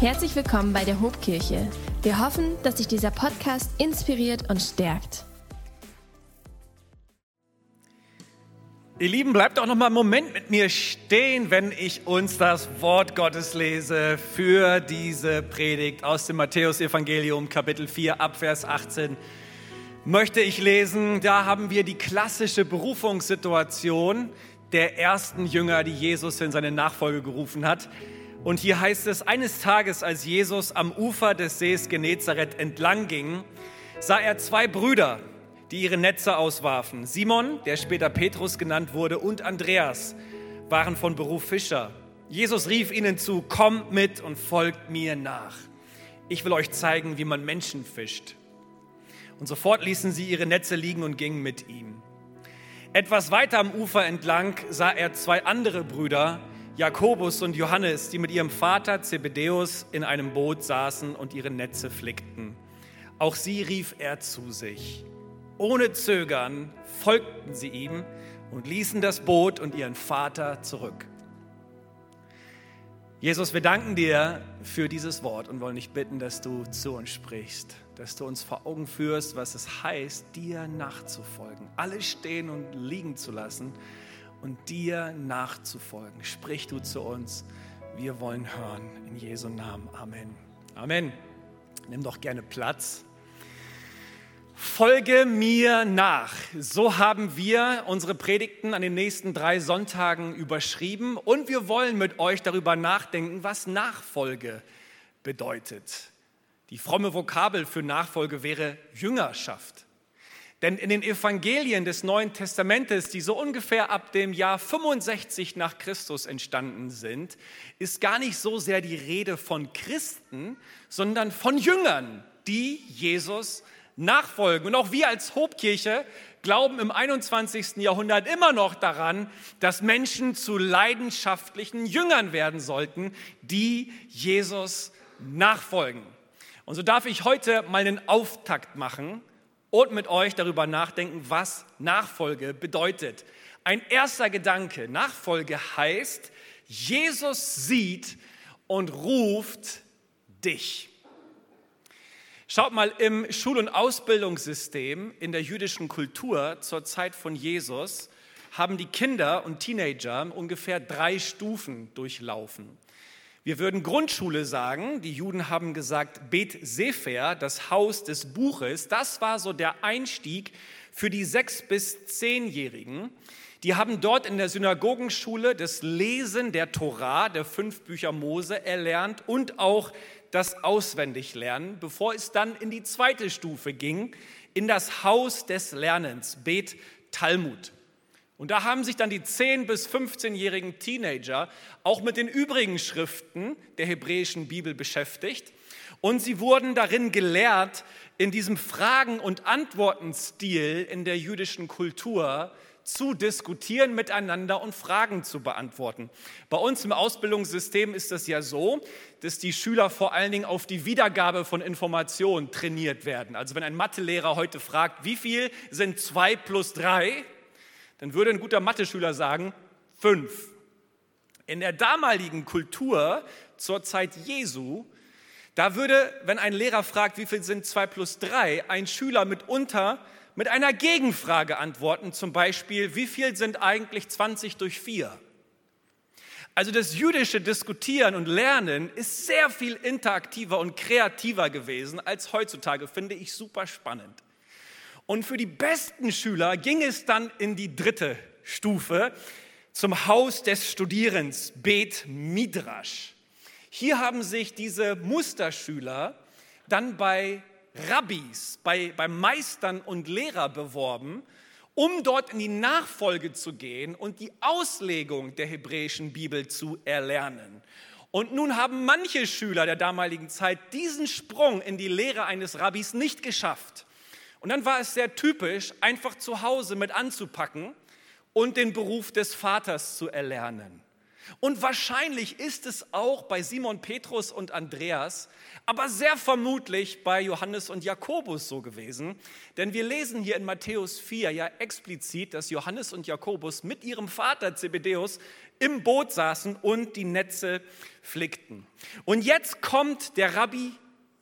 Herzlich willkommen bei der Hobkirche. Wir hoffen, dass sich dieser Podcast inspiriert und stärkt. Ihr Lieben, bleibt auch noch mal einen Moment mit mir stehen, wenn ich uns das Wort Gottes lese für diese Predigt aus dem Matthäusevangelium Kapitel 4 Abvers 18. Möchte ich lesen, da haben wir die klassische Berufungssituation der ersten Jünger, die Jesus in seine Nachfolge gerufen hat. Und hier heißt es, eines Tages, als Jesus am Ufer des Sees Genezareth entlang ging, sah er zwei Brüder, die ihre Netze auswarfen. Simon, der später Petrus genannt wurde, und Andreas waren von Beruf Fischer. Jesus rief ihnen zu, kommt mit und folgt mir nach. Ich will euch zeigen, wie man Menschen fischt. Und sofort ließen sie ihre Netze liegen und gingen mit ihm. Etwas weiter am Ufer entlang sah er zwei andere Brüder, Jakobus und Johannes, die mit ihrem Vater Zebedeus in einem Boot saßen und ihre Netze flickten. Auch sie rief er zu sich. Ohne Zögern folgten sie ihm und ließen das Boot und ihren Vater zurück. Jesus, wir danken dir für dieses Wort und wollen dich bitten, dass du zu uns sprichst, dass du uns vor Augen führst, was es heißt, dir nachzufolgen, alles stehen und liegen zu lassen und dir nachzufolgen. Sprich du zu uns. Wir wollen hören. In Jesu Namen. Amen. Amen. Nimm doch gerne Platz. Folge mir nach. So haben wir unsere Predigten an den nächsten drei Sonntagen überschrieben und wir wollen mit euch darüber nachdenken, was Nachfolge bedeutet. Die fromme Vokabel für Nachfolge wäre Jüngerschaft. Denn in den Evangelien des Neuen Testamentes, die so ungefähr ab dem Jahr 65 nach Christus entstanden sind, ist gar nicht so sehr die Rede von Christen, sondern von Jüngern, die Jesus nachfolgen. Und auch wir als Hobkirche glauben im 21. Jahrhundert immer noch daran, dass Menschen zu leidenschaftlichen Jüngern werden sollten, die Jesus nachfolgen. Und so darf ich heute mal einen Auftakt machen und mit euch darüber nachdenken, was Nachfolge bedeutet. Ein erster Gedanke, Nachfolge heißt, Jesus sieht und ruft dich. Schaut mal, im Schul- und Ausbildungssystem in der jüdischen Kultur zur Zeit von Jesus haben die Kinder und Teenager ungefähr drei Stufen durchlaufen. Wir würden Grundschule sagen. Die Juden haben gesagt, Bet Sefer, das Haus des Buches. Das war so der Einstieg für die sechs bis zehnjährigen. Die haben dort in der Synagogenschule das Lesen der Torah, der fünf Bücher Mose, erlernt und auch das Auswendiglernen, bevor es dann in die zweite Stufe ging, in das Haus des Lernens, Bet Talmud. Und da haben sich dann die 10- bis 15-jährigen Teenager auch mit den übrigen Schriften der hebräischen Bibel beschäftigt. Und sie wurden darin gelehrt, in diesem Fragen- und Antwortenstil in der jüdischen Kultur zu diskutieren miteinander und Fragen zu beantworten. Bei uns im Ausbildungssystem ist das ja so, dass die Schüler vor allen Dingen auf die Wiedergabe von Informationen trainiert werden. Also wenn ein Mathelehrer heute fragt, wie viel sind zwei plus drei, dann würde ein guter Mathe-Schüler sagen, fünf. In der damaligen Kultur zur Zeit Jesu, da würde, wenn ein Lehrer fragt, wie viel sind zwei plus drei, ein Schüler mitunter mit einer Gegenfrage antworten, zum Beispiel, wie viel sind eigentlich 20 durch vier? Also das jüdische Diskutieren und Lernen ist sehr viel interaktiver und kreativer gewesen als heutzutage, finde ich super spannend. Und für die besten Schüler ging es dann in die dritte Stufe zum Haus des Studierens, Bet Midrash. Hier haben sich diese Musterschüler dann bei Rabbis, bei, bei Meistern und Lehrer beworben, um dort in die Nachfolge zu gehen und die Auslegung der hebräischen Bibel zu erlernen. Und nun haben manche Schüler der damaligen Zeit diesen Sprung in die Lehre eines Rabbis nicht geschafft. Und dann war es sehr typisch, einfach zu Hause mit anzupacken und den Beruf des Vaters zu erlernen. Und wahrscheinlich ist es auch bei Simon Petrus und Andreas, aber sehr vermutlich bei Johannes und Jakobus so gewesen. Denn wir lesen hier in Matthäus 4 ja explizit, dass Johannes und Jakobus mit ihrem Vater Zebedeus im Boot saßen und die Netze flickten. Und jetzt kommt der Rabbi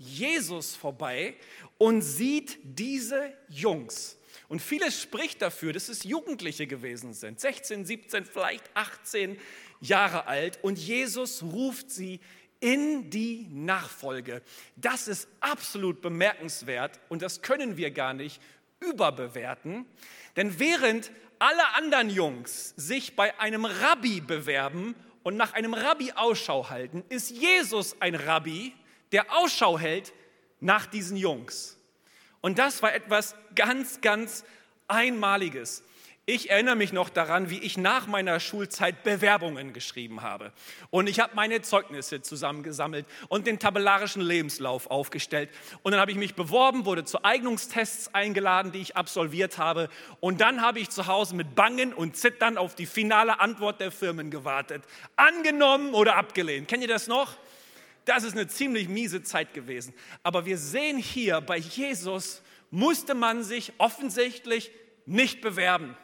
Jesus vorbei und sieht diese Jungs. Und vieles spricht dafür, dass es Jugendliche gewesen sind, 16, 17, vielleicht 18 Jahre alt. Und Jesus ruft sie in die Nachfolge. Das ist absolut bemerkenswert und das können wir gar nicht überbewerten. Denn während alle anderen Jungs sich bei einem Rabbi bewerben und nach einem Rabbi Ausschau halten, ist Jesus ein Rabbi, der Ausschau hält nach diesen Jungs. Und das war etwas ganz, ganz Einmaliges. Ich erinnere mich noch daran, wie ich nach meiner Schulzeit Bewerbungen geschrieben habe. Und ich habe meine Zeugnisse zusammengesammelt und den tabellarischen Lebenslauf aufgestellt. Und dann habe ich mich beworben, wurde zu Eignungstests eingeladen, die ich absolviert habe. Und dann habe ich zu Hause mit Bangen und Zittern auf die finale Antwort der Firmen gewartet. Angenommen oder abgelehnt. Kennt ihr das noch? Das ist eine ziemlich miese Zeit gewesen. Aber wir sehen hier, bei Jesus musste man sich offensichtlich nicht bewerben.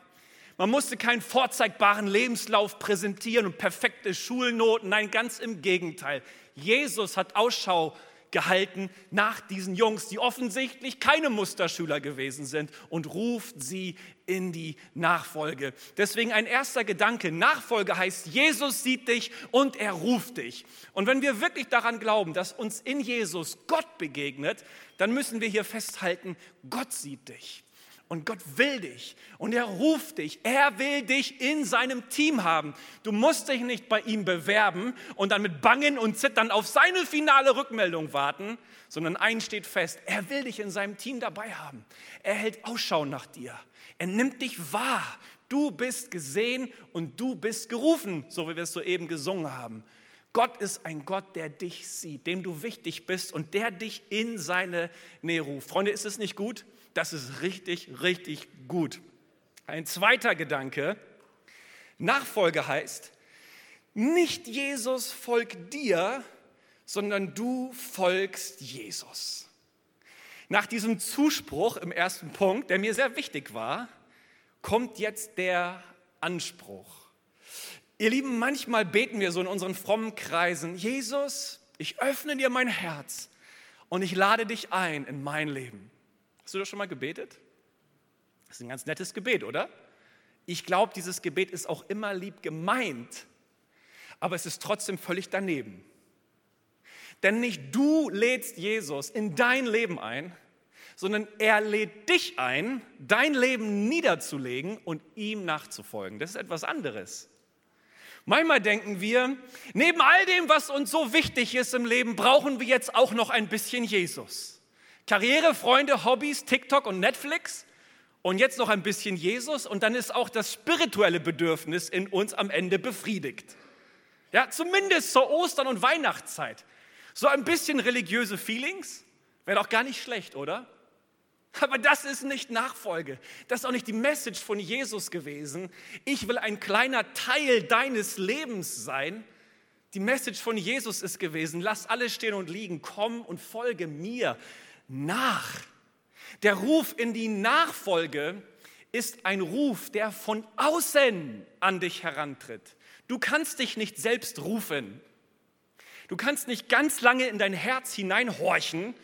Man musste keinen vorzeigbaren Lebenslauf präsentieren und perfekte Schulnoten. Nein, ganz im Gegenteil. Jesus hat Ausschau gehalten nach diesen Jungs, die offensichtlich keine Musterschüler gewesen sind und ruft sie in die Nachfolge. Deswegen ein erster Gedanke, Nachfolge heißt, Jesus sieht dich und er ruft dich. Und wenn wir wirklich daran glauben, dass uns in Jesus Gott begegnet, dann müssen wir hier festhalten, Gott sieht dich. Und Gott will dich und er ruft dich. Er will dich in seinem Team haben. Du musst dich nicht bei ihm bewerben und dann mit Bangen und Zittern auf seine finale Rückmeldung warten, sondern eins steht fest, er will dich in seinem Team dabei haben. Er hält Ausschau nach dir. Er nimmt dich wahr. Du bist gesehen und du bist gerufen, so wie wir es soeben gesungen haben. Gott ist ein Gott, der dich sieht, dem du wichtig bist und der dich in seine Nähe ruft. Freunde, ist es nicht gut? Das ist richtig, richtig gut. Ein zweiter Gedanke, Nachfolge heißt, nicht Jesus folgt dir, sondern du folgst Jesus. Nach diesem Zuspruch im ersten Punkt, der mir sehr wichtig war, kommt jetzt der Anspruch. Ihr Lieben, manchmal beten wir so in unseren frommen Kreisen, Jesus, ich öffne dir mein Herz und ich lade dich ein in mein Leben. Hast du das schon mal gebetet? Das ist ein ganz nettes Gebet, oder? Ich glaube, dieses Gebet ist auch immer lieb gemeint, aber es ist trotzdem völlig daneben. Denn nicht du lädst Jesus in dein Leben ein, sondern er lädt dich ein, dein Leben niederzulegen und ihm nachzufolgen. Das ist etwas anderes. Manchmal denken wir, neben all dem, was uns so wichtig ist im Leben, brauchen wir jetzt auch noch ein bisschen Jesus. Karriere, Freunde, Hobbys, TikTok und Netflix und jetzt noch ein bisschen Jesus und dann ist auch das spirituelle Bedürfnis in uns am Ende befriedigt. Ja, zumindest zur Ostern- und Weihnachtszeit. So ein bisschen religiöse Feelings wäre doch gar nicht schlecht, oder? Aber das ist nicht Nachfolge. Das ist auch nicht die Message von Jesus gewesen. Ich will ein kleiner Teil deines Lebens sein. Die Message von Jesus ist gewesen, lass alles stehen und liegen, komm und folge mir nach. Der Ruf in die Nachfolge ist ein Ruf, der von außen an dich herantritt. Du kannst dich nicht selbst rufen. Du kannst nicht ganz lange in dein Herz hineinhorchen,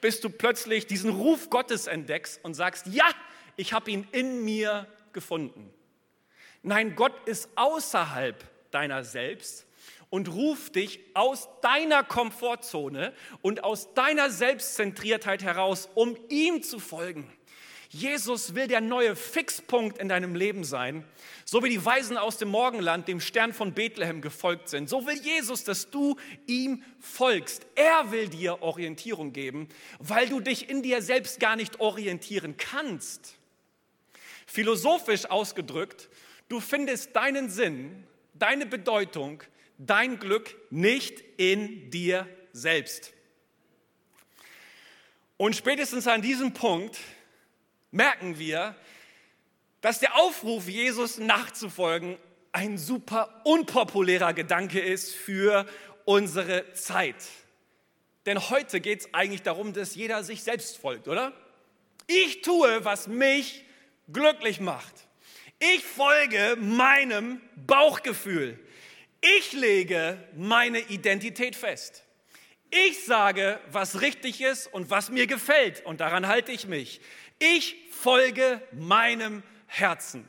bis du plötzlich diesen Ruf Gottes entdeckst und sagst, ja, ich habe ihn in mir gefunden. Nein, Gott ist außerhalb deiner selbst und ruft dich aus deiner Komfortzone und aus deiner Selbstzentriertheit heraus, um ihm zu folgen. Jesus will der neue Fixpunkt in deinem Leben sein, so wie die Weisen aus dem Morgenland dem Stern von Bethlehem gefolgt sind. So will Jesus, dass du ihm folgst. Er will dir Orientierung geben, weil du dich in dir selbst gar nicht orientieren kannst. Philosophisch ausgedrückt, du findest deinen Sinn, deine Bedeutung dein Glück nicht in dir selbst. Und spätestens an diesem Punkt merken wir, dass der Aufruf, Jesus nachzufolgen, ein super unpopulärer Gedanke ist für unsere Zeit. Denn heute geht es eigentlich darum, dass jeder sich selbst folgt, oder? Ich tue, was mich glücklich macht. Ich folge meinem Bauchgefühl. Ich lege meine Identität fest. Ich sage, was richtig ist und was mir gefällt und daran halte ich mich. Ich folge meinem Herzen.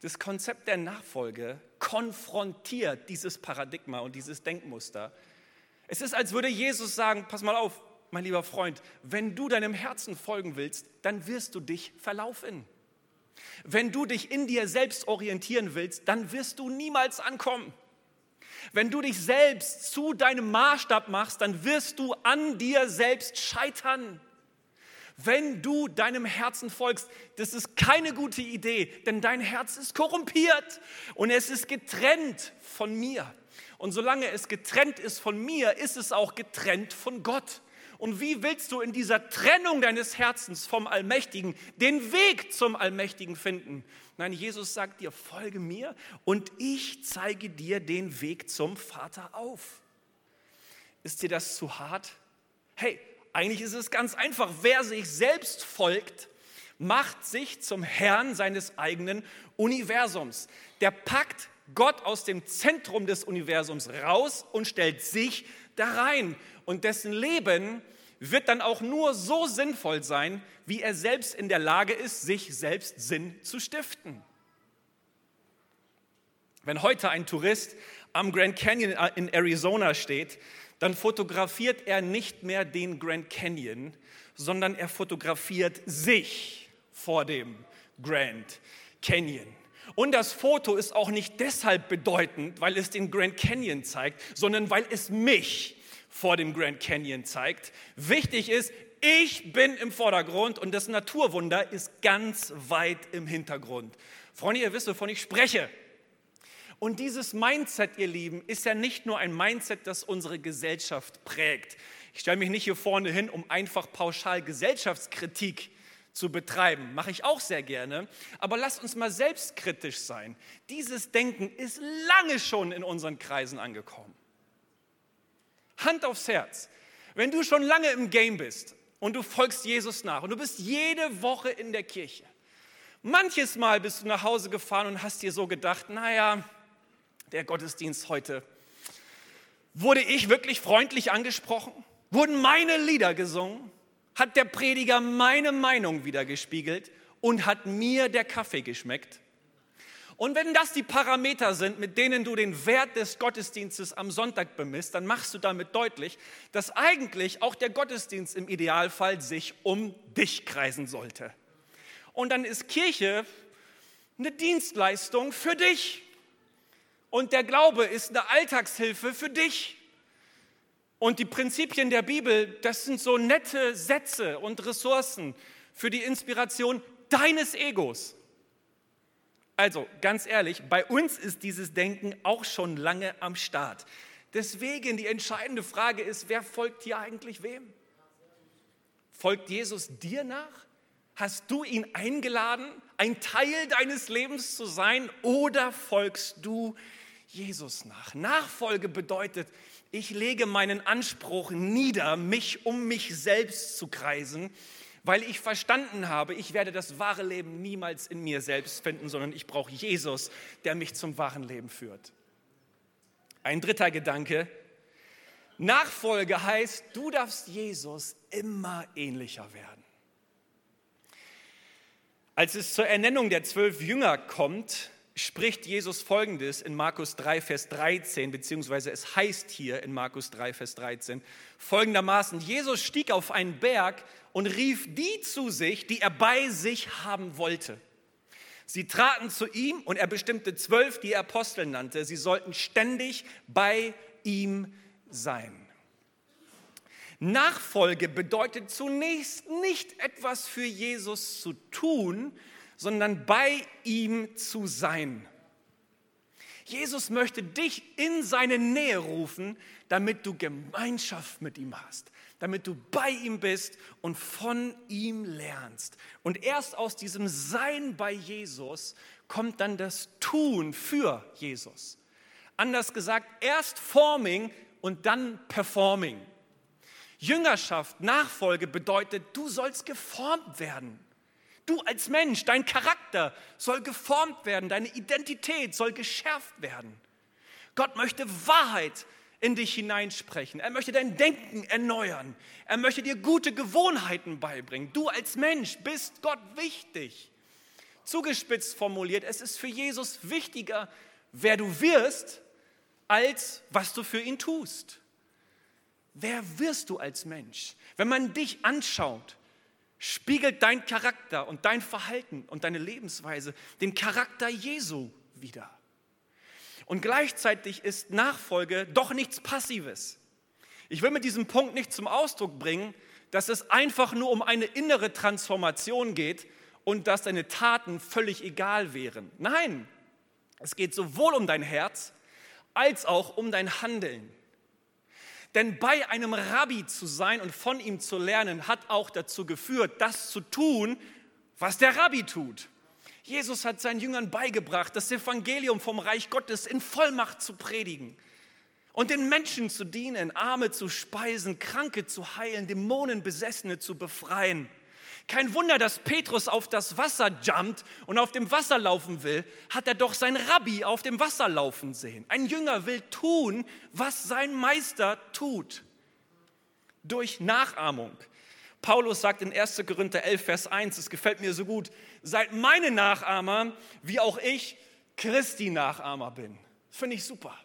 Das Konzept der Nachfolge konfrontiert dieses Paradigma und dieses Denkmuster. Es ist, als würde Jesus sagen, pass mal auf, mein lieber Freund, wenn du deinem Herzen folgen willst, dann wirst du dich verlaufen. Wenn du dich in dir selbst orientieren willst, dann wirst du niemals ankommen. Wenn du dich selbst zu deinem Maßstab machst, dann wirst du an dir selbst scheitern. Wenn du deinem Herzen folgst, das ist keine gute Idee, denn dein Herz ist korrumpiert und es ist getrennt von mir. Und solange es getrennt ist von mir, ist es auch getrennt von Gott. Und wie willst du in dieser Trennung deines Herzens vom Allmächtigen den Weg zum Allmächtigen finden? Nein, Jesus sagt dir, folge mir und ich zeige dir den Weg zum Vater auf. Ist dir das zu hart? Hey, eigentlich ist es ganz einfach. Wer sich selbst folgt, macht sich zum Herrn seines eigenen Universums. Der packt Gott aus dem Zentrum des Universums raus und stellt sich da rein. Und dessen Leben wird dann auch nur so sinnvoll sein, wie er selbst in der Lage ist, sich selbst Sinn zu stiften. Wenn heute ein Tourist am Grand Canyon in Arizona steht, dann fotografiert er nicht mehr den Grand Canyon, sondern er fotografiert sich vor dem Grand Canyon. Und das Foto ist auch nicht deshalb bedeutend, weil es den Grand Canyon zeigt, sondern weil es mich vor dem Grand Canyon zeigt. Wichtig ist, ich bin im Vordergrund und das Naturwunder ist ganz weit im Hintergrund. Freunde, ihr wisst, wovon ich spreche. Und dieses Mindset, ihr Lieben, ist ja nicht nur ein Mindset, das unsere Gesellschaft prägt. Ich stelle mich nicht hier vorne hin, um einfach pauschal Gesellschaftskritik zu betreiben. Mache ich auch sehr gerne. Aber lasst uns mal selbstkritisch sein. Dieses Denken ist lange schon in unseren Kreisen angekommen. Hand aufs Herz. Wenn du schon lange im Game bist und du folgst Jesus nach und du bist jede Woche in der Kirche, manches Mal bist du nach Hause gefahren und hast dir so gedacht, naja, der Gottesdienst heute, wurde ich wirklich freundlich angesprochen? Wurden meine Lieder gesungen? Hat der Prediger meine Meinung wiedergespiegelt und hat mir der Kaffee geschmeckt? Und wenn das die Parameter sind, mit denen du den Wert des Gottesdienstes am Sonntag bemisst, dann machst du damit deutlich, dass eigentlich auch der Gottesdienst im Idealfall sich um dich kreisen sollte. Und dann ist Kirche eine Dienstleistung für dich. Und der Glaube ist eine Alltagshilfe für dich. Und die Prinzipien der Bibel, das sind so nette Sätze und Ressourcen für die Inspiration deines Egos. Also ganz ehrlich, bei uns ist dieses Denken auch schon lange am Start. Deswegen die entscheidende Frage ist, wer folgt hier eigentlich wem? Folgt Jesus dir nach? Hast du ihn eingeladen, ein Teil deines Lebens zu sein oder folgst du Jesus nach? Nachfolge bedeutet, ich lege meinen Anspruch nieder, mich um mich selbst zu kreisen weil ich verstanden habe, ich werde das wahre Leben niemals in mir selbst finden, sondern ich brauche Jesus, der mich zum wahren Leben führt. Ein dritter Gedanke. Nachfolge heißt, du darfst Jesus immer ähnlicher werden. Als es zur Ernennung der zwölf Jünger kommt, spricht Jesus Folgendes in Markus 3, Vers 13, beziehungsweise es heißt hier in Markus 3, Vers 13 folgendermaßen, Jesus stieg auf einen Berg und rief die zu sich, die er bei sich haben wollte. Sie traten zu ihm und er bestimmte zwölf, die er Apostel nannte. Sie sollten ständig bei ihm sein. Nachfolge bedeutet zunächst nicht etwas für Jesus zu tun, sondern bei ihm zu sein. Jesus möchte dich in seine Nähe rufen, damit du Gemeinschaft mit ihm hast, damit du bei ihm bist und von ihm lernst. Und erst aus diesem Sein bei Jesus kommt dann das Tun für Jesus. Anders gesagt, erst Forming und dann Performing. Jüngerschaft, Nachfolge bedeutet, du sollst geformt werden. Du als Mensch, dein Charakter soll geformt werden, deine Identität soll geschärft werden. Gott möchte Wahrheit in dich hineinsprechen. Er möchte dein Denken erneuern. Er möchte dir gute Gewohnheiten beibringen. Du als Mensch bist Gott wichtig. Zugespitzt formuliert, es ist für Jesus wichtiger, wer du wirst, als was du für ihn tust. Wer wirst du als Mensch? Wenn man dich anschaut, spiegelt dein Charakter und dein Verhalten und deine Lebensweise den Charakter Jesu wider. Und gleichzeitig ist Nachfolge doch nichts Passives. Ich will mit diesem Punkt nicht zum Ausdruck bringen, dass es einfach nur um eine innere Transformation geht und dass deine Taten völlig egal wären. Nein, es geht sowohl um dein Herz als auch um dein Handeln. Denn bei einem Rabbi zu sein und von ihm zu lernen, hat auch dazu geführt, das zu tun, was der Rabbi tut. Jesus hat seinen Jüngern beigebracht, das Evangelium vom Reich Gottes in Vollmacht zu predigen und den Menschen zu dienen, Arme zu speisen, Kranke zu heilen, Dämonenbesessene zu befreien. Kein Wunder, dass Petrus auf das Wasser jumpt und auf dem Wasser laufen will, hat er doch sein Rabbi auf dem Wasser laufen sehen. Ein Jünger will tun, was sein Meister tut. Durch Nachahmung. Paulus sagt in 1. Korinther 11, Vers 1, es gefällt mir so gut, seid meine Nachahmer, wie auch ich Christi Nachahmer bin. Finde ich super.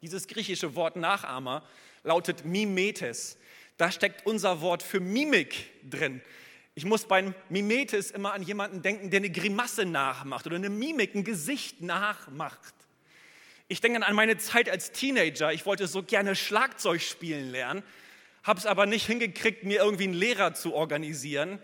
Dieses griechische Wort Nachahmer lautet Mimetes. Da steckt unser Wort für Mimik drin. Ich muss beim Mimetis immer an jemanden denken, der eine Grimasse nachmacht oder eine Mimik, ein Gesicht nachmacht. Ich denke an meine Zeit als Teenager. Ich wollte so gerne Schlagzeug spielen lernen, habe es aber nicht hingekriegt, mir irgendwie einen Lehrer zu organisieren.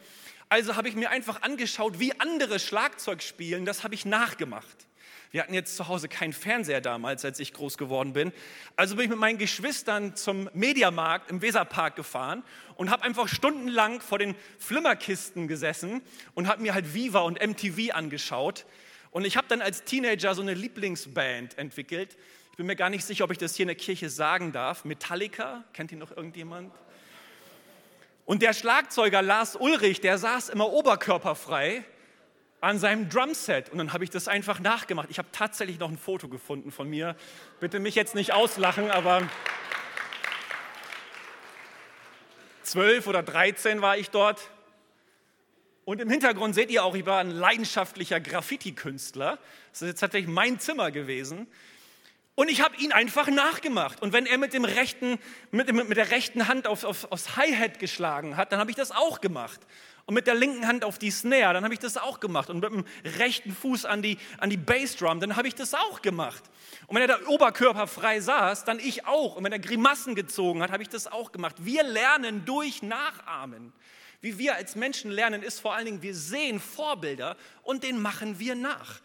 Also habe ich mir einfach angeschaut, wie andere Schlagzeug spielen. Das habe ich nachgemacht. Wir hatten jetzt zu Hause keinen Fernseher damals, als ich groß geworden bin. Also bin ich mit meinen Geschwistern zum Mediamarkt im Weserpark gefahren und habe einfach stundenlang vor den Flimmerkisten gesessen und habe mir halt Viva und MTV angeschaut. Und ich habe dann als Teenager so eine Lieblingsband entwickelt. Ich bin mir gar nicht sicher, ob ich das hier in der Kirche sagen darf. Metallica, kennt ihr noch irgendjemand? Und der Schlagzeuger Lars Ulrich, der saß immer oberkörperfrei an seinem Drumset und dann habe ich das einfach nachgemacht. Ich habe tatsächlich noch ein Foto gefunden von mir. Bitte mich jetzt nicht auslachen, aber zwölf oder dreizehn war ich dort. Und im Hintergrund seht ihr auch, ich war ein leidenschaftlicher Graffiti-Künstler. Das ist jetzt tatsächlich mein Zimmer gewesen. Und ich habe ihn einfach nachgemacht. Und wenn er mit, dem rechten, mit, mit der rechten Hand auf, auf, aufs Hi-Hat geschlagen hat, dann habe ich das auch gemacht und mit der linken Hand auf die Snare, dann habe ich das auch gemacht. Und mit dem rechten Fuß an die, an die Bassdrum, dann habe ich das auch gemacht. Und wenn er da oberkörperfrei saß, dann ich auch. Und wenn er Grimassen gezogen hat, habe ich das auch gemacht. Wir lernen durch Nachahmen. Wie wir als Menschen lernen, ist vor allen Dingen, wir sehen Vorbilder und den machen wir nach.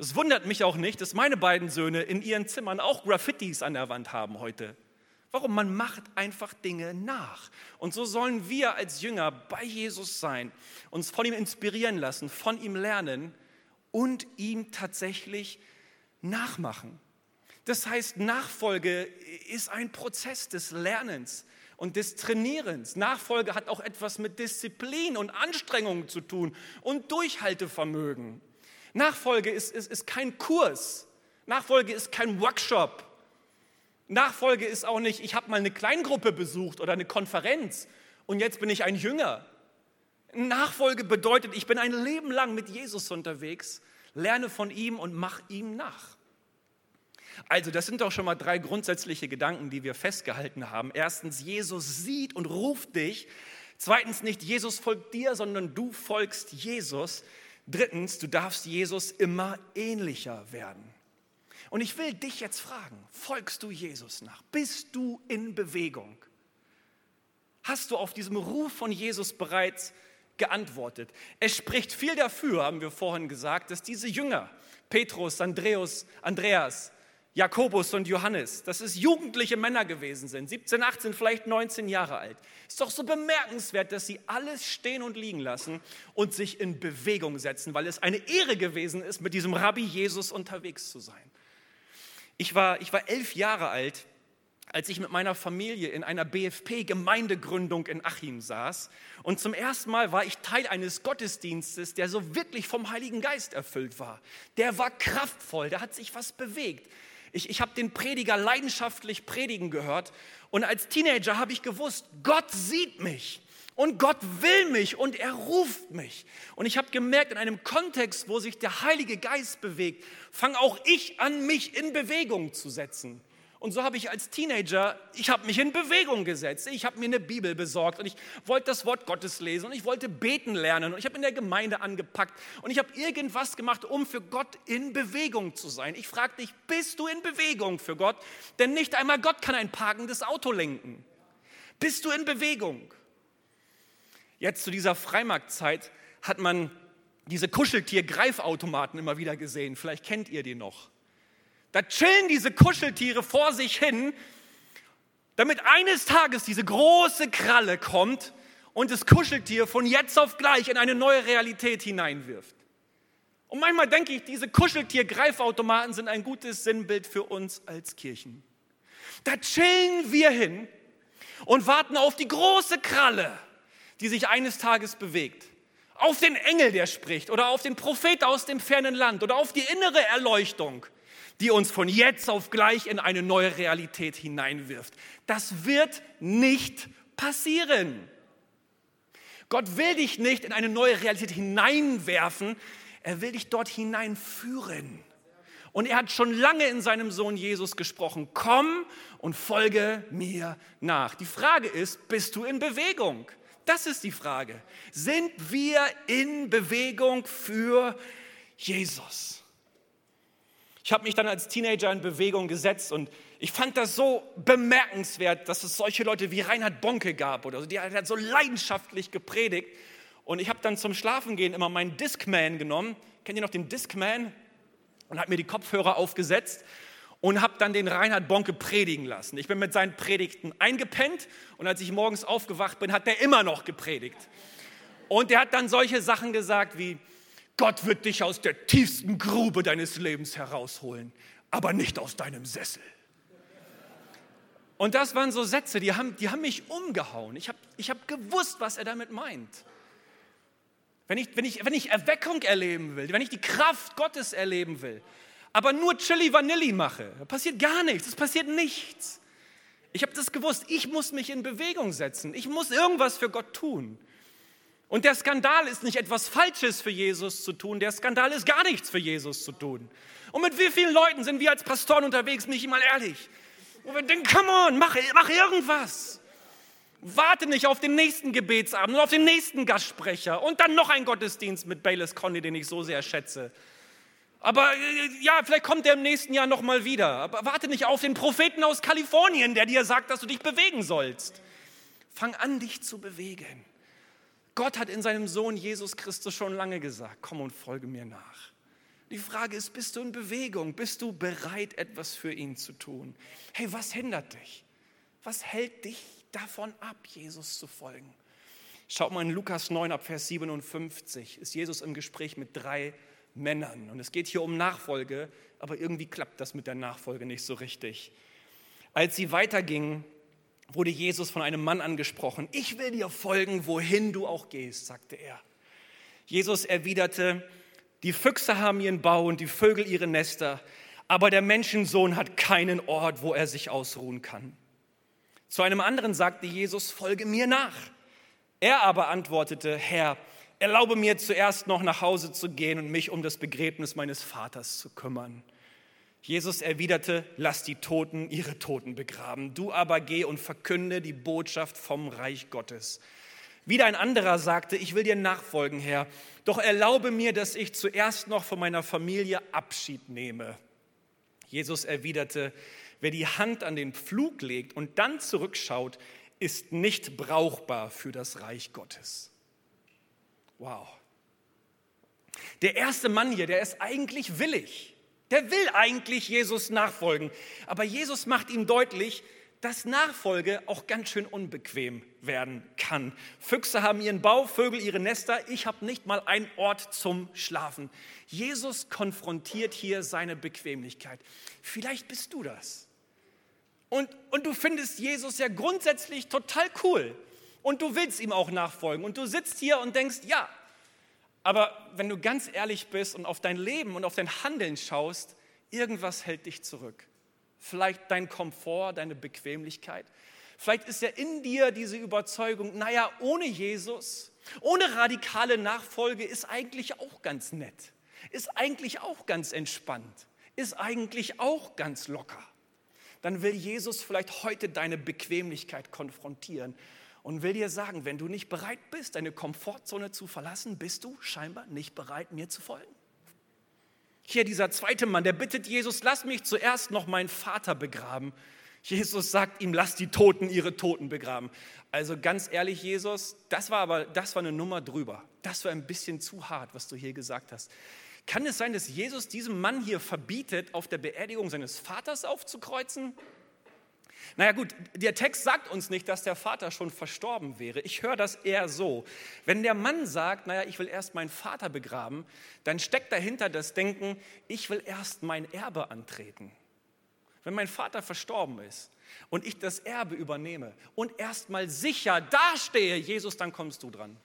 Es wundert mich auch nicht, dass meine beiden Söhne in ihren Zimmern auch Graffitis an der Wand haben heute. Warum? Man macht einfach Dinge nach. Und so sollen wir als Jünger bei Jesus sein, uns von ihm inspirieren lassen, von ihm lernen und ihm tatsächlich nachmachen. Das heißt, Nachfolge ist ein Prozess des Lernens und des Trainierens. Nachfolge hat auch etwas mit Disziplin und Anstrengung zu tun und Durchhaltevermögen. Nachfolge ist, ist, ist kein Kurs. Nachfolge ist kein Workshop. Nachfolge ist auch nicht, ich habe mal eine Kleingruppe besucht oder eine Konferenz und jetzt bin ich ein Jünger. Nachfolge bedeutet, ich bin ein Leben lang mit Jesus unterwegs, lerne von ihm und mach ihm nach. Also, das sind doch schon mal drei grundsätzliche Gedanken, die wir festgehalten haben. Erstens, Jesus sieht und ruft dich. Zweitens, nicht Jesus folgt dir, sondern du folgst Jesus. Drittens, du darfst Jesus immer ähnlicher werden. Und ich will dich jetzt fragen, folgst du Jesus nach? Bist du in Bewegung? Hast du auf diesem Ruf von Jesus bereits geantwortet? Es spricht viel dafür, haben wir vorhin gesagt, dass diese Jünger, Petrus, Andreas, Andreas, Jakobus und Johannes, dass es jugendliche Männer gewesen sind, 17, 18, vielleicht 19 Jahre alt. Ist doch so bemerkenswert, dass sie alles stehen und liegen lassen und sich in Bewegung setzen, weil es eine Ehre gewesen ist, mit diesem Rabbi Jesus unterwegs zu sein. Ich war, ich war elf Jahre alt, als ich mit meiner Familie in einer BFP-Gemeindegründung in Achim saß. Und zum ersten Mal war ich Teil eines Gottesdienstes, der so wirklich vom Heiligen Geist erfüllt war. Der war kraftvoll, da hat sich was bewegt. Ich, ich habe den Prediger leidenschaftlich predigen gehört und als Teenager habe ich gewusst, Gott sieht mich und Gott will mich und er ruft mich. Und ich habe gemerkt, in einem Kontext, wo sich der Heilige Geist bewegt, fange auch ich an, mich in Bewegung zu setzen. Und so habe ich als Teenager, ich habe mich in Bewegung gesetzt. Ich habe mir eine Bibel besorgt und ich wollte das Wort Gottes lesen und ich wollte beten lernen und ich habe in der Gemeinde angepackt und ich habe irgendwas gemacht, um für Gott in Bewegung zu sein. Ich frage dich, bist du in Bewegung für Gott? Denn nicht einmal Gott kann ein parkendes Auto lenken. Bist du in Bewegung? Jetzt zu dieser Freimarktzeit hat man diese Kuscheltier-Greifautomaten immer wieder gesehen. Vielleicht kennt ihr die noch. Da chillen diese Kuscheltiere vor sich hin, damit eines Tages diese große Kralle kommt und das Kuscheltier von jetzt auf gleich in eine neue Realität hineinwirft. Und manchmal denke ich, diese Kuscheltier-Greifautomaten sind ein gutes Sinnbild für uns als Kirchen. Da chillen wir hin und warten auf die große Kralle, die sich eines Tages bewegt. Auf den Engel, der spricht, oder auf den Prophet aus dem fernen Land, oder auf die innere Erleuchtung die uns von jetzt auf gleich in eine neue Realität hineinwirft. Das wird nicht passieren. Gott will dich nicht in eine neue Realität hineinwerfen, er will dich dort hineinführen. Und er hat schon lange in seinem Sohn Jesus gesprochen, komm und folge mir nach. Die Frage ist, bist du in Bewegung? Das ist die Frage. Sind wir in Bewegung für Jesus? Ich habe mich dann als Teenager in Bewegung gesetzt und ich fand das so bemerkenswert, dass es solche Leute wie Reinhard Bonke gab oder so. Die hat so leidenschaftlich gepredigt. Und ich habe dann zum Schlafengehen immer meinen Discman genommen. Kennt ihr noch den Discman? Und habe mir die Kopfhörer aufgesetzt und habe dann den Reinhard Bonke predigen lassen. Ich bin mit seinen Predigten eingepennt und als ich morgens aufgewacht bin, hat er immer noch gepredigt. Und er hat dann solche Sachen gesagt wie, Gott wird dich aus der tiefsten Grube deines Lebens herausholen, aber nicht aus deinem Sessel. Und das waren so Sätze, die haben, die haben mich umgehauen. Ich habe ich hab gewusst, was er damit meint. Wenn ich, wenn, ich, wenn ich Erweckung erleben will, wenn ich die Kraft Gottes erleben will, aber nur Chili Vanilli mache, passiert gar nichts, es passiert nichts. Ich habe das gewusst, ich muss mich in Bewegung setzen, ich muss irgendwas für Gott tun. Und der Skandal ist nicht etwas Falsches für Jesus zu tun, der Skandal ist gar nichts für Jesus zu tun. Und mit wie vielen Leuten sind wir als Pastoren unterwegs, bin ich mal ehrlich? Und wir denken, come on, mach, mach irgendwas. Warte nicht auf den nächsten Gebetsabend und auf den nächsten Gastsprecher und dann noch ein Gottesdienst mit Bayless Conny, den ich so sehr schätze. Aber äh, ja, vielleicht kommt er im nächsten Jahr noch mal wieder. Aber warte nicht auf den Propheten aus Kalifornien, der dir sagt, dass du dich bewegen sollst. Fang an, dich zu bewegen. Gott hat in seinem Sohn Jesus Christus schon lange gesagt, komm und folge mir nach. Die Frage ist, bist du in Bewegung? Bist du bereit, etwas für ihn zu tun? Hey, was hindert dich? Was hält dich davon ab, Jesus zu folgen? Schaut mal in Lukas 9 ab Vers 57, ist Jesus im Gespräch mit drei Männern. Und es geht hier um Nachfolge, aber irgendwie klappt das mit der Nachfolge nicht so richtig. Als sie weitergingen, wurde Jesus von einem Mann angesprochen. Ich will dir folgen, wohin du auch gehst, sagte er. Jesus erwiderte, die Füchse haben ihren Bau und die Vögel ihre Nester, aber der Menschensohn hat keinen Ort, wo er sich ausruhen kann. Zu einem anderen sagte Jesus, folge mir nach. Er aber antwortete, Herr, erlaube mir zuerst noch nach Hause zu gehen und mich um das Begräbnis meines Vaters zu kümmern. Jesus erwiderte, lass die Toten ihre Toten begraben, du aber geh und verkünde die Botschaft vom Reich Gottes. Wieder ein anderer sagte, ich will dir nachfolgen, Herr, doch erlaube mir, dass ich zuerst noch von meiner Familie Abschied nehme. Jesus erwiderte, wer die Hand an den Pflug legt und dann zurückschaut, ist nicht brauchbar für das Reich Gottes. Wow. Der erste Mann hier, der ist eigentlich willig. Der will eigentlich Jesus nachfolgen. Aber Jesus macht ihm deutlich, dass Nachfolge auch ganz schön unbequem werden kann. Füchse haben ihren Bau, Vögel ihre Nester, ich habe nicht mal einen Ort zum Schlafen. Jesus konfrontiert hier seine Bequemlichkeit. Vielleicht bist du das. Und, und du findest Jesus ja grundsätzlich total cool. Und du willst ihm auch nachfolgen. Und du sitzt hier und denkst, ja. Aber wenn du ganz ehrlich bist und auf dein Leben und auf dein Handeln schaust, irgendwas hält dich zurück vielleicht dein Komfort, deine Bequemlichkeit. Vielleicht ist ja in dir diese Überzeugung, naja, ohne Jesus, ohne radikale Nachfolge ist eigentlich auch ganz nett, ist eigentlich auch ganz entspannt, ist eigentlich auch ganz locker. Dann will Jesus vielleicht heute deine Bequemlichkeit konfrontieren und will dir sagen, wenn du nicht bereit bist, deine Komfortzone zu verlassen, bist du scheinbar nicht bereit, mir zu folgen. Hier dieser zweite Mann, der bittet Jesus, lass mich zuerst noch meinen Vater begraben. Jesus sagt ihm, lass die Toten ihre Toten begraben. Also ganz ehrlich, Jesus, das war aber, das war eine Nummer drüber. Das war ein bisschen zu hart, was du hier gesagt hast. Kann es sein, dass Jesus diesem Mann hier verbietet, auf der Beerdigung seines Vaters aufzukreuzen? Naja gut, der Text sagt uns nicht, dass der Vater schon verstorben wäre. Ich höre das eher so. Wenn der Mann sagt, naja, ich will erst meinen Vater begraben, dann steckt dahinter das Denken, ich will erst mein Erbe antreten. Wenn mein Vater verstorben ist und ich das Erbe übernehme und erstmal sicher dastehe, Jesus, dann kommst du dran.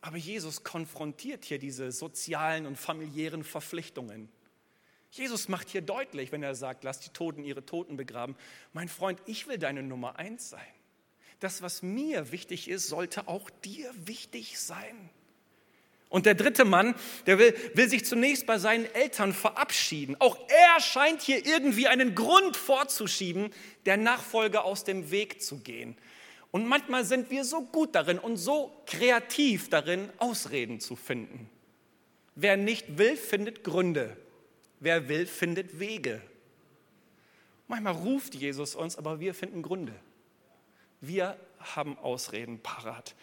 Aber Jesus konfrontiert hier diese sozialen und familiären Verpflichtungen. Jesus macht hier deutlich, wenn er sagt, lass die Toten ihre Toten begraben, mein Freund, ich will deine Nummer eins sein. Das, was mir wichtig ist, sollte auch dir wichtig sein. Und der dritte Mann, der will, will sich zunächst bei seinen Eltern verabschieden. Auch er scheint hier irgendwie einen Grund vorzuschieben, der Nachfolge aus dem Weg zu gehen. Und manchmal sind wir so gut darin und so kreativ darin, Ausreden zu finden. Wer nicht will, findet Gründe. Wer will, findet Wege. Manchmal ruft Jesus uns, aber wir finden Gründe. Wir haben Ausreden parat.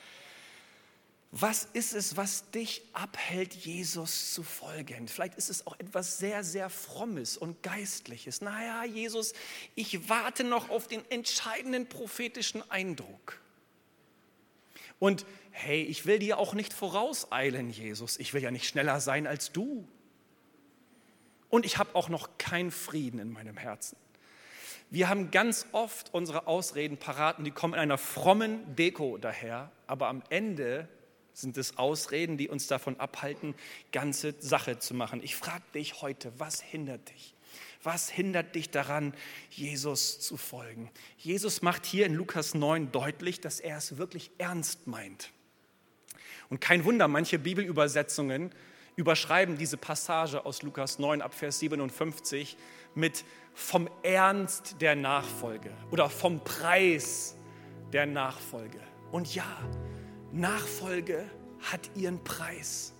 Was ist es, was dich abhält, Jesus zu folgen? Vielleicht ist es auch etwas sehr, sehr Frommes und Geistliches. Naja, Jesus, ich warte noch auf den entscheidenden prophetischen Eindruck. Und hey, ich will dir auch nicht vorauseilen, Jesus. Ich will ja nicht schneller sein als du und ich habe auch noch keinen Frieden in meinem Herzen. Wir haben ganz oft unsere Ausreden parat und die kommen in einer frommen Deko daher, aber am Ende sind es Ausreden, die uns davon abhalten, ganze Sache zu machen. Ich frage dich heute, was hindert dich? Was hindert dich daran, Jesus zu folgen? Jesus macht hier in Lukas 9 deutlich, dass er es wirklich ernst meint. Und kein Wunder, manche Bibelübersetzungen überschreiben diese Passage aus Lukas 9 ab Vers 57 mit vom Ernst der Nachfolge oder vom Preis der Nachfolge. Und ja, Nachfolge hat ihren Preis.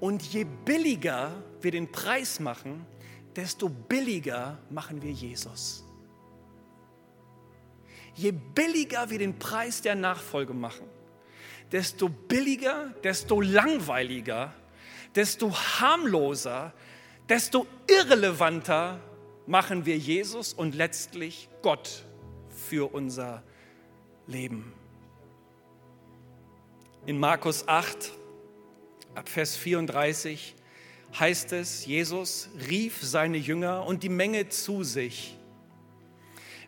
Und je billiger wir den Preis machen, desto billiger machen wir Jesus. Je billiger wir den Preis der Nachfolge machen, desto billiger, desto langweiliger desto harmloser, desto irrelevanter machen wir Jesus und letztlich Gott für unser Leben. In Markus 8, ab Vers 34 heißt es, Jesus rief seine Jünger und die Menge zu sich.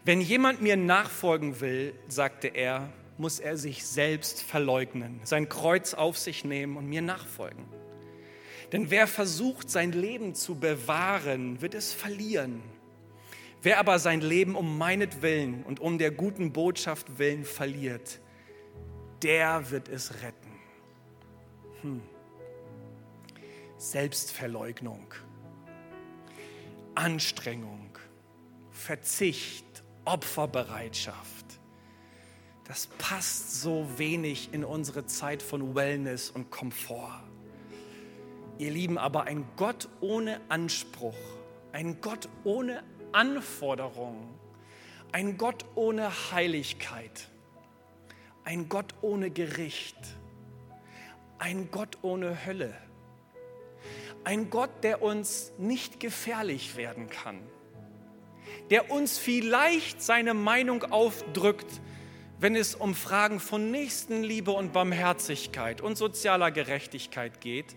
Wenn jemand mir nachfolgen will, sagte er, muss er sich selbst verleugnen, sein Kreuz auf sich nehmen und mir nachfolgen. Denn wer versucht, sein Leben zu bewahren, wird es verlieren. Wer aber sein Leben um meinetwillen und um der guten Botschaft willen verliert, der wird es retten. Hm. Selbstverleugnung, Anstrengung, Verzicht, Opferbereitschaft. Das passt so wenig in unsere Zeit von Wellness und Komfort. Ihr Lieben, aber ein Gott ohne Anspruch, ein Gott ohne Anforderung, ein Gott ohne Heiligkeit, ein Gott ohne Gericht, ein Gott ohne Hölle, Ein Gott, der uns nicht gefährlich werden kann, der uns vielleicht seine Meinung aufdrückt, wenn es um Fragen von Nächstenliebe und Barmherzigkeit und sozialer Gerechtigkeit geht,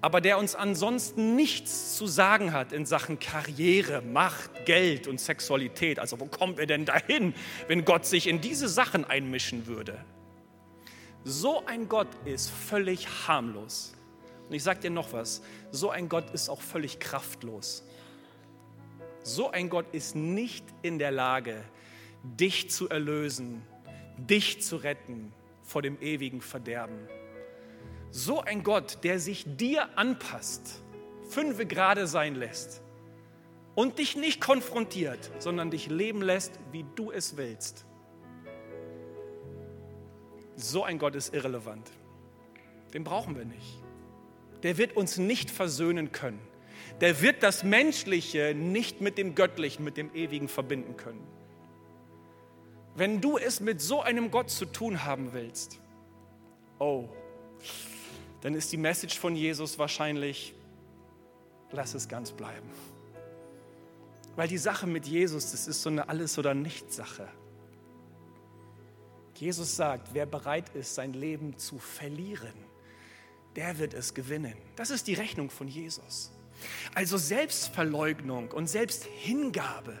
aber der uns ansonsten nichts zu sagen hat in Sachen Karriere, Macht, Geld und Sexualität. Also wo kommen wir denn dahin, wenn Gott sich in diese Sachen einmischen würde? So ein Gott ist völlig harmlos. Und ich sage dir noch was, so ein Gott ist auch völlig kraftlos. So ein Gott ist nicht in der Lage, dich zu erlösen, dich zu retten vor dem ewigen Verderben. So ein Gott, der sich dir anpasst, fünfe gerade sein lässt und dich nicht konfrontiert, sondern dich leben lässt, wie du es willst. So ein Gott ist irrelevant. Den brauchen wir nicht. Der wird uns nicht versöhnen können. Der wird das Menschliche nicht mit dem Göttlichen, mit dem Ewigen verbinden können. Wenn du es mit so einem Gott zu tun haben willst, oh, dann ist die Message von Jesus wahrscheinlich, lass es ganz bleiben. Weil die Sache mit Jesus, das ist so eine Alles- oder Nichts-Sache. Jesus sagt, wer bereit ist, sein Leben zu verlieren, der wird es gewinnen. Das ist die Rechnung von Jesus. Also Selbstverleugnung und Selbsthingabe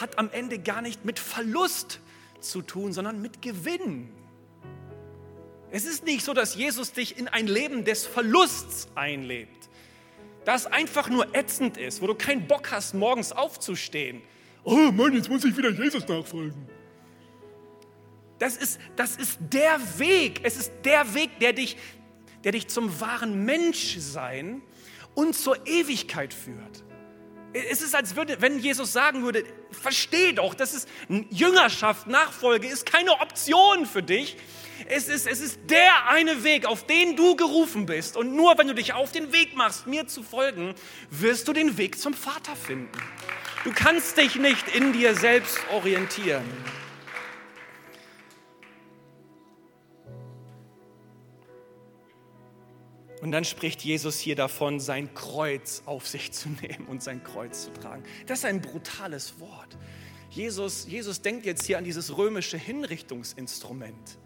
hat am Ende gar nicht mit Verlust zu tun, sondern mit Gewinn. Es ist nicht so, dass Jesus dich in ein Leben des Verlusts einlebt, das einfach nur ätzend ist, wo du keinen Bock hast, morgens aufzustehen. Oh Mann, jetzt muss ich wieder Jesus nachfolgen. Das ist, das ist der Weg, es ist der Weg, der dich, der dich zum wahren Menschsein und zur Ewigkeit führt. Es ist, als würde, wenn Jesus sagen würde, versteh doch, das ist Jüngerschaft, Nachfolge ist keine Option für dich. Es ist, es ist der eine Weg, auf den du gerufen bist. Und nur wenn du dich auf den Weg machst, mir zu folgen, wirst du den Weg zum Vater finden. Du kannst dich nicht in dir selbst orientieren. Und dann spricht Jesus hier davon, sein Kreuz auf sich zu nehmen und sein Kreuz zu tragen. Das ist ein brutales Wort. Jesus, Jesus denkt jetzt hier an dieses römische Hinrichtungsinstrument.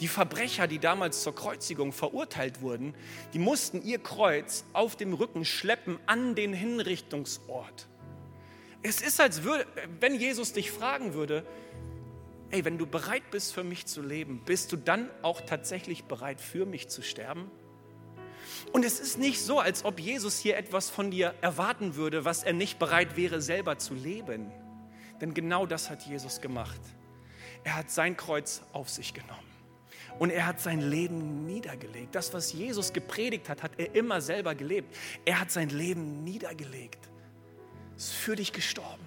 Die Verbrecher, die damals zur Kreuzigung verurteilt wurden, die mussten ihr Kreuz auf dem Rücken schleppen an den Hinrichtungsort. Es ist, als würde, wenn Jesus dich fragen würde, ey, wenn du bereit bist für mich zu leben, bist du dann auch tatsächlich bereit für mich zu sterben? Und es ist nicht so, als ob Jesus hier etwas von dir erwarten würde, was er nicht bereit wäre, selber zu leben. Denn genau das hat Jesus gemacht. Er hat sein Kreuz auf sich genommen. Und er hat sein Leben niedergelegt. Das, was Jesus gepredigt hat, hat er immer selber gelebt. Er hat sein Leben niedergelegt. Ist für dich gestorben.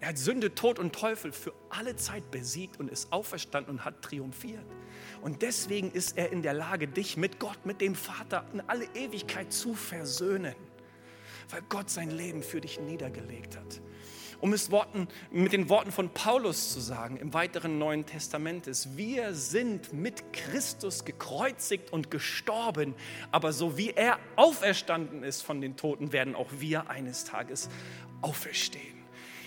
Er hat Sünde, Tod und Teufel für alle Zeit besiegt und ist auferstanden und hat triumphiert. Und deswegen ist er in der Lage, dich mit Gott, mit dem Vater in alle Ewigkeit zu versöhnen, weil Gott sein Leben für dich niedergelegt hat. Um es Worten, mit den Worten von Paulus zu sagen im weiteren Neuen Testament ist, wir sind mit Christus gekreuzigt und gestorben, aber so wie er auferstanden ist von den Toten, werden auch wir eines Tages auferstehen.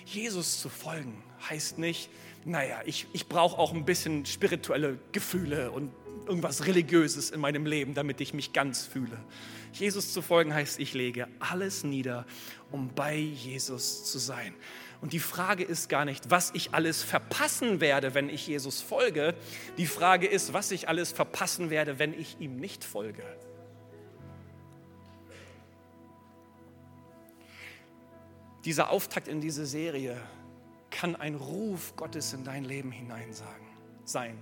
Jesus zu folgen heißt nicht, naja, ich, ich brauche auch ein bisschen spirituelle Gefühle und irgendwas Religiöses in meinem Leben, damit ich mich ganz fühle. Jesus zu folgen heißt, ich lege alles nieder, um bei Jesus zu sein. Und die Frage ist gar nicht, was ich alles verpassen werde, wenn ich Jesus folge. Die Frage ist, was ich alles verpassen werde, wenn ich ihm nicht folge. Dieser Auftakt in diese Serie kann ein Ruf Gottes in dein Leben hinein sein.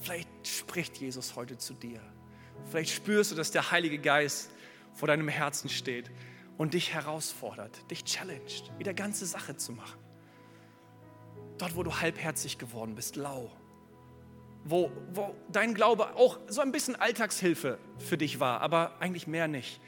Vielleicht spricht Jesus heute zu dir. Vielleicht spürst du, dass der Heilige Geist vor deinem Herzen steht und dich herausfordert, dich challenged, wieder ganze Sache zu machen. Dort, wo du halbherzig geworden bist, lau. Wo, wo dein Glaube auch so ein bisschen Alltagshilfe für dich war, aber eigentlich mehr nicht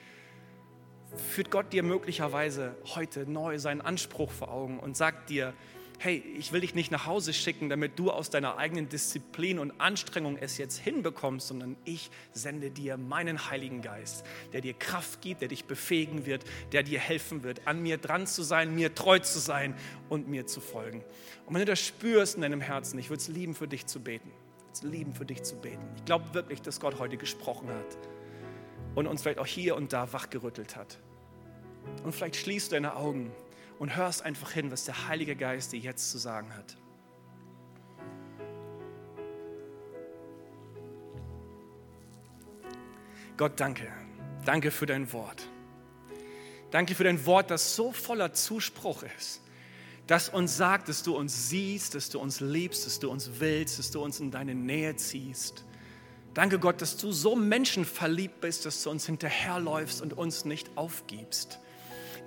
führt Gott dir möglicherweise heute neu seinen Anspruch vor Augen und sagt dir, hey, ich will dich nicht nach Hause schicken, damit du aus deiner eigenen Disziplin und Anstrengung es jetzt hinbekommst, sondern ich sende dir meinen Heiligen Geist, der dir Kraft gibt, der dich befähigen wird, der dir helfen wird, an mir dran zu sein, mir treu zu sein und mir zu folgen. Und wenn du das spürst in deinem Herzen, ich würde es lieben, für dich zu beten. Ich würde es lieben, für dich zu beten. Ich glaube wirklich, dass Gott heute gesprochen hat und uns vielleicht auch hier und da wachgerüttelt hat. Und vielleicht schließt du deine Augen und hörst einfach hin, was der Heilige Geist dir jetzt zu sagen hat. Gott, danke. Danke für dein Wort. Danke für dein Wort, das so voller Zuspruch ist, das uns sagt, dass du uns siehst, dass du uns liebst, dass du uns willst, dass du uns in deine Nähe ziehst. Danke Gott, dass du so menschenverliebt bist, dass du uns hinterherläufst und uns nicht aufgibst.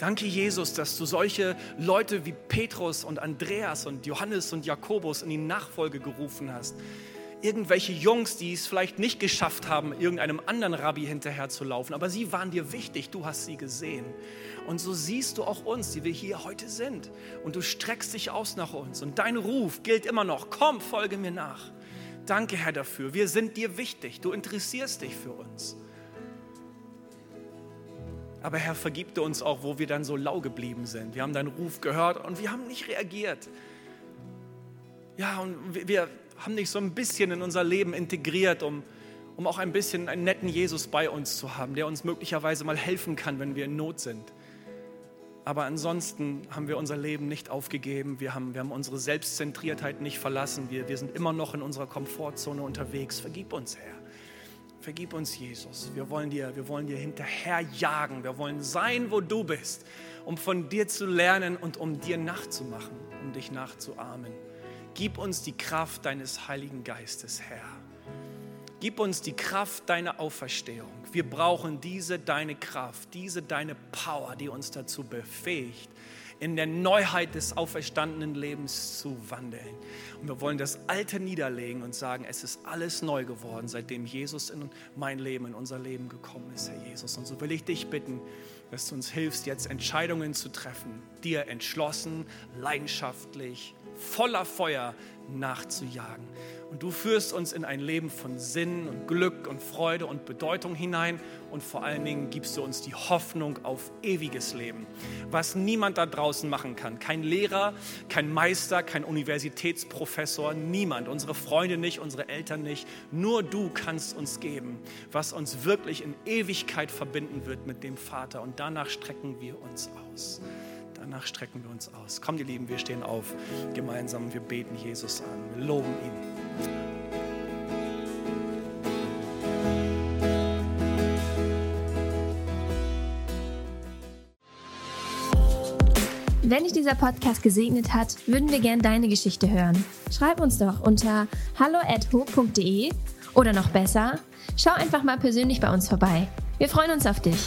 Danke, Jesus, dass du solche Leute wie Petrus und Andreas und Johannes und Jakobus in die Nachfolge gerufen hast. Irgendwelche Jungs, die es vielleicht nicht geschafft haben, irgendeinem anderen Rabbi hinterherzulaufen, aber sie waren dir wichtig, du hast sie gesehen. Und so siehst du auch uns, die wir hier heute sind. Und du streckst dich aus nach uns. Und dein Ruf gilt immer noch, komm, folge mir nach. Danke, Herr, dafür. Wir sind dir wichtig. Du interessierst dich für uns. Aber Herr, vergib du uns auch, wo wir dann so lau geblieben sind. Wir haben deinen Ruf gehört und wir haben nicht reagiert. Ja, und wir haben dich so ein bisschen in unser Leben integriert, um, um auch ein bisschen einen netten Jesus bei uns zu haben, der uns möglicherweise mal helfen kann, wenn wir in Not sind. Aber ansonsten haben wir unser Leben nicht aufgegeben. Wir haben, wir haben unsere Selbstzentriertheit nicht verlassen. Wir, wir sind immer noch in unserer Komfortzone unterwegs. Vergib uns, Herr. Vergib uns, Jesus. Wir wollen dir, wir wollen dir hinterherjagen. Wir wollen sein, wo du bist, um von dir zu lernen und um dir nachzumachen, um dich nachzuahmen. Gib uns die Kraft deines Heiligen Geistes, Herr. Gib uns die Kraft deiner Auferstehung. Wir brauchen diese deine Kraft, diese deine Power, die uns dazu befähigt, in der Neuheit des auferstandenen Lebens zu wandeln. Und wir wollen das Alte niederlegen und sagen, es ist alles neu geworden, seitdem Jesus in mein Leben, in unser Leben gekommen ist, Herr Jesus. Und so will ich dich bitten, dass du uns hilfst, jetzt Entscheidungen zu treffen, dir entschlossen, leidenschaftlich, voller Feuer nachzujagen. Und du führst uns in ein Leben von Sinn und Glück und Freude und Bedeutung hinein. Und vor allen Dingen gibst du uns die Hoffnung auf ewiges Leben, was niemand da draußen machen kann. Kein Lehrer, kein Meister, kein Universitätsprofessor, niemand. Unsere Freunde nicht, unsere Eltern nicht. Nur du kannst uns geben, was uns wirklich in Ewigkeit verbinden wird mit dem Vater. Und danach strecken wir uns aus. Danach strecken wir uns aus. Kommt, ihr Lieben, wir stehen auf gemeinsam. Wir beten Jesus an. Wir loben ihn. Wenn dich dieser Podcast gesegnet hat, würden wir gerne deine Geschichte hören. Schreib uns doch unter hallo@ho.de oder noch besser, schau einfach mal persönlich bei uns vorbei. Wir freuen uns auf dich.